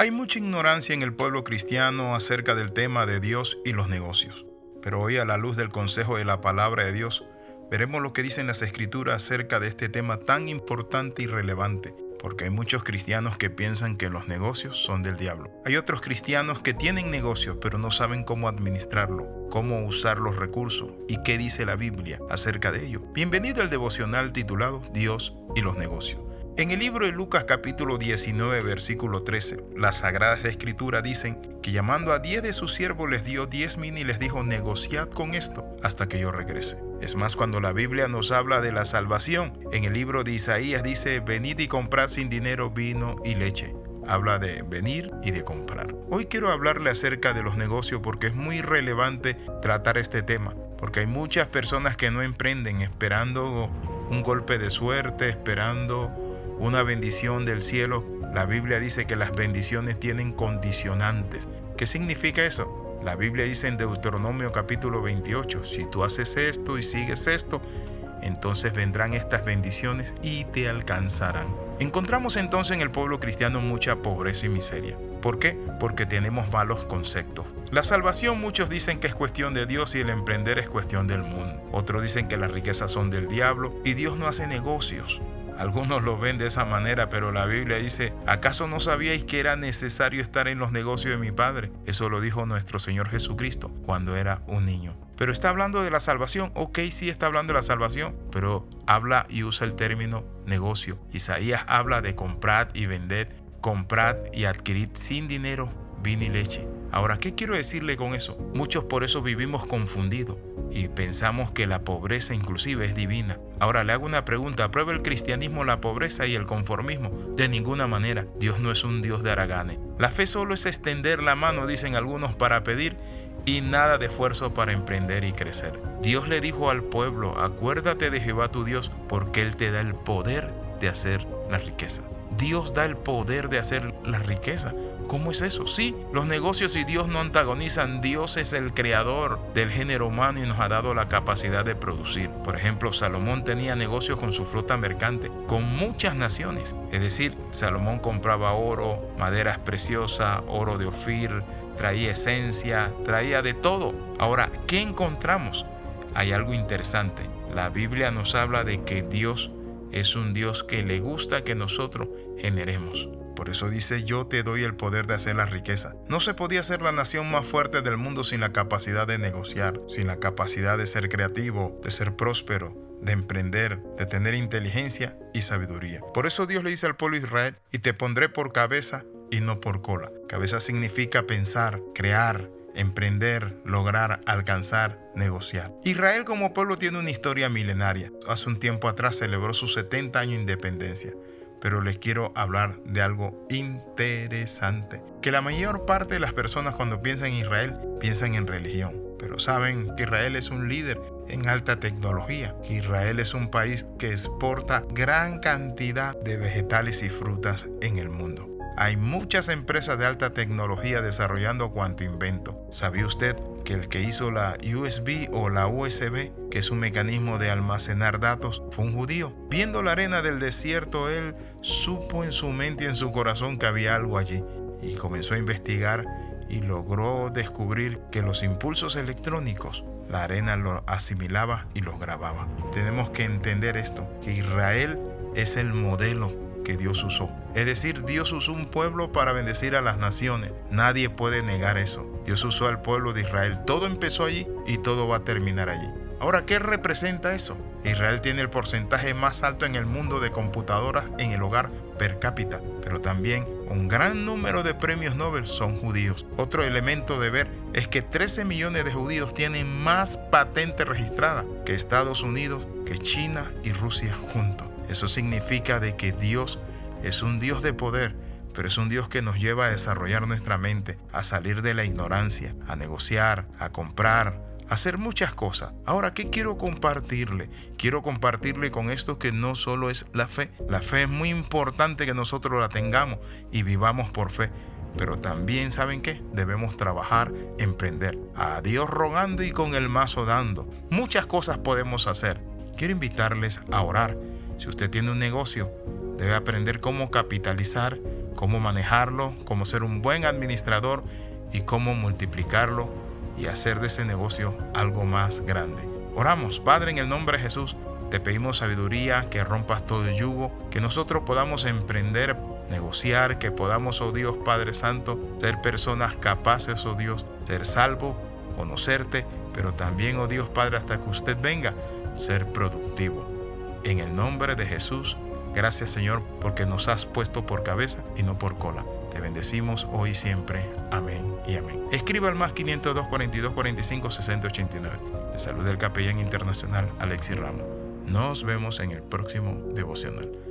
Hay mucha ignorancia en el pueblo cristiano acerca del tema de Dios y los negocios. Pero hoy a la luz del consejo de la palabra de Dios, veremos lo que dicen las escrituras acerca de este tema tan importante y relevante, porque hay muchos cristianos que piensan que los negocios son del diablo. Hay otros cristianos que tienen negocios pero no saben cómo administrarlo, cómo usar los recursos y qué dice la Biblia acerca de ello. Bienvenido al devocional titulado Dios y los negocios. En el libro de Lucas capítulo 19 versículo 13, las sagradas escrituras dicen que llamando a diez de sus siervos les dio diez mil y les dijo negociad con esto hasta que yo regrese. Es más, cuando la Biblia nos habla de la salvación, en el libro de Isaías dice, venid y comprad sin dinero vino y leche. Habla de venir y de comprar. Hoy quiero hablarle acerca de los negocios porque es muy relevante tratar este tema, porque hay muchas personas que no emprenden esperando un golpe de suerte, esperando una bendición del cielo. La Biblia dice que las bendiciones tienen condicionantes. ¿Qué significa eso? La Biblia dice en Deuteronomio capítulo 28, si tú haces esto y sigues esto, entonces vendrán estas bendiciones y te alcanzarán. Encontramos entonces en el pueblo cristiano mucha pobreza y miseria. ¿Por qué? Porque tenemos malos conceptos. La salvación muchos dicen que es cuestión de Dios y el emprender es cuestión del mundo. Otros dicen que las riquezas son del diablo y Dios no hace negocios. Algunos lo ven de esa manera, pero la Biblia dice, ¿acaso no sabíais que era necesario estar en los negocios de mi Padre? Eso lo dijo nuestro Señor Jesucristo cuando era un niño. Pero está hablando de la salvación. Ok, sí está hablando de la salvación, pero habla y usa el término negocio. Isaías habla de comprar y vender, comprar y adquirir sin dinero vino y leche. Ahora, ¿qué quiero decirle con eso? Muchos por eso vivimos confundidos y pensamos que la pobreza inclusive es divina. Ahora le hago una pregunta, ¿aprueba el cristianismo la pobreza y el conformismo? De ninguna manera, Dios no es un Dios de aragane. La fe solo es extender la mano, dicen algunos, para pedir y nada de esfuerzo para emprender y crecer. Dios le dijo al pueblo, acuérdate de Jehová tu Dios, porque Él te da el poder de hacer la riqueza. Dios da el poder de hacer la riqueza. ¿Cómo es eso? Sí, los negocios y Dios no antagonizan. Dios es el creador del género humano y nos ha dado la capacidad de producir. Por ejemplo, Salomón tenía negocios con su flota mercante, con muchas naciones. Es decir, Salomón compraba oro, maderas preciosas, oro de Ofir, traía esencia, traía de todo. Ahora, ¿qué encontramos? Hay algo interesante. La Biblia nos habla de que Dios es un Dios que le gusta que nosotros generemos. Por eso dice, yo te doy el poder de hacer la riqueza. No se podía ser la nación más fuerte del mundo sin la capacidad de negociar, sin la capacidad de ser creativo, de ser próspero, de emprender, de tener inteligencia y sabiduría. Por eso Dios le dice al pueblo Israel, y te pondré por cabeza y no por cola. Cabeza significa pensar, crear, emprender, lograr, alcanzar, negociar. Israel como pueblo tiene una historia milenaria. Hace un tiempo atrás celebró sus 70 años de independencia pero les quiero hablar de algo interesante. Que la mayor parte de las personas cuando piensan en Israel piensan en religión, pero saben que Israel es un líder en alta tecnología, que Israel es un país que exporta gran cantidad de vegetales y frutas en el mundo. Hay muchas empresas de alta tecnología desarrollando cuanto invento. ¿Sabía usted el que hizo la USB o la USB, que es un mecanismo de almacenar datos, fue un judío? Viendo la arena del desierto, él supo en su mente y en su corazón que había algo allí y comenzó a investigar y logró descubrir que los impulsos electrónicos la arena lo asimilaba y los grababa. Tenemos que entender esto, que Israel es el modelo que Dios usó. Es decir, Dios usó un pueblo para bendecir a las naciones. Nadie puede negar eso. Dios usó al pueblo de Israel. Todo empezó allí y todo va a terminar allí. Ahora, ¿qué representa eso? Israel tiene el porcentaje más alto en el mundo de computadoras en el hogar per cápita, pero también un gran número de premios Nobel son judíos. Otro elemento de ver es que 13 millones de judíos tienen más patentes registradas que Estados Unidos, que China y Rusia juntos. Eso significa de que Dios es un Dios de poder, pero es un Dios que nos lleva a desarrollar nuestra mente, a salir de la ignorancia, a negociar, a comprar, a hacer muchas cosas. Ahora, ¿qué quiero compartirle? Quiero compartirle con esto que no solo es la fe. La fe es muy importante que nosotros la tengamos y vivamos por fe. Pero también, ¿saben qué? Debemos trabajar, emprender. A Dios rogando y con el mazo dando. Muchas cosas podemos hacer. Quiero invitarles a orar si usted tiene un negocio, debe aprender cómo capitalizar, cómo manejarlo, cómo ser un buen administrador y cómo multiplicarlo y hacer de ese negocio algo más grande. Oramos, Padre, en el nombre de Jesús, te pedimos sabiduría, que rompas todo el yugo, que nosotros podamos emprender, negociar, que podamos, oh Dios Padre Santo, ser personas capaces, oh Dios, ser salvo, conocerte, pero también, oh Dios Padre, hasta que usted venga, ser productivo. En el nombre de Jesús, gracias Señor, porque nos has puesto por cabeza y no por cola. Te bendecimos hoy y siempre. Amén y amén. Escriba al más 502 42 45 60 89. De salud del capellán internacional Alexis Ramos. Nos vemos en el próximo devocional.